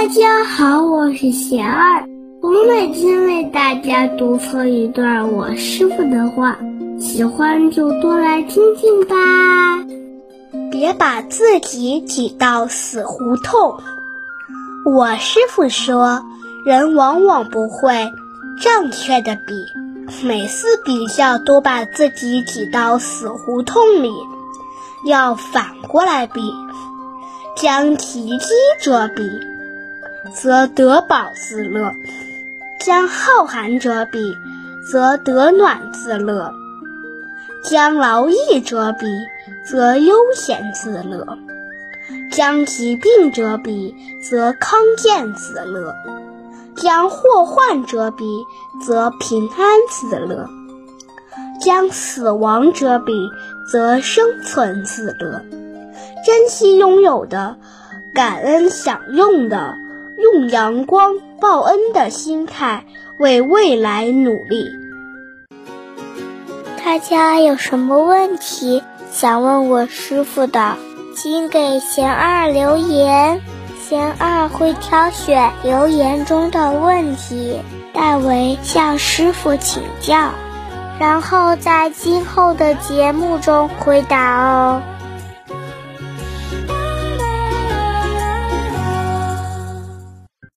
大家好，我是贤儿，我每天为大家读诵一段我师傅的话，喜欢就多来听听吧。别把自己挤到死胡同。我师傅说，人往往不会正确的比，每次比较都把自己挤到死胡同里，要反过来比，将提机者比。则得饱自乐，将好寒者比，则得暖自乐；将劳逸者比，则悠闲自乐；将疾病者比，则康健自乐；将祸患者比，则平安自乐；将死亡者比，则生存自乐。珍惜拥有的，感恩享用的。用阳光报恩的心态为未来努力。大家有什么问题想问我师傅的，请给贤二留言，贤二会挑选留言中的问题，代为向师傅请教，然后在今后的节目中回答哦。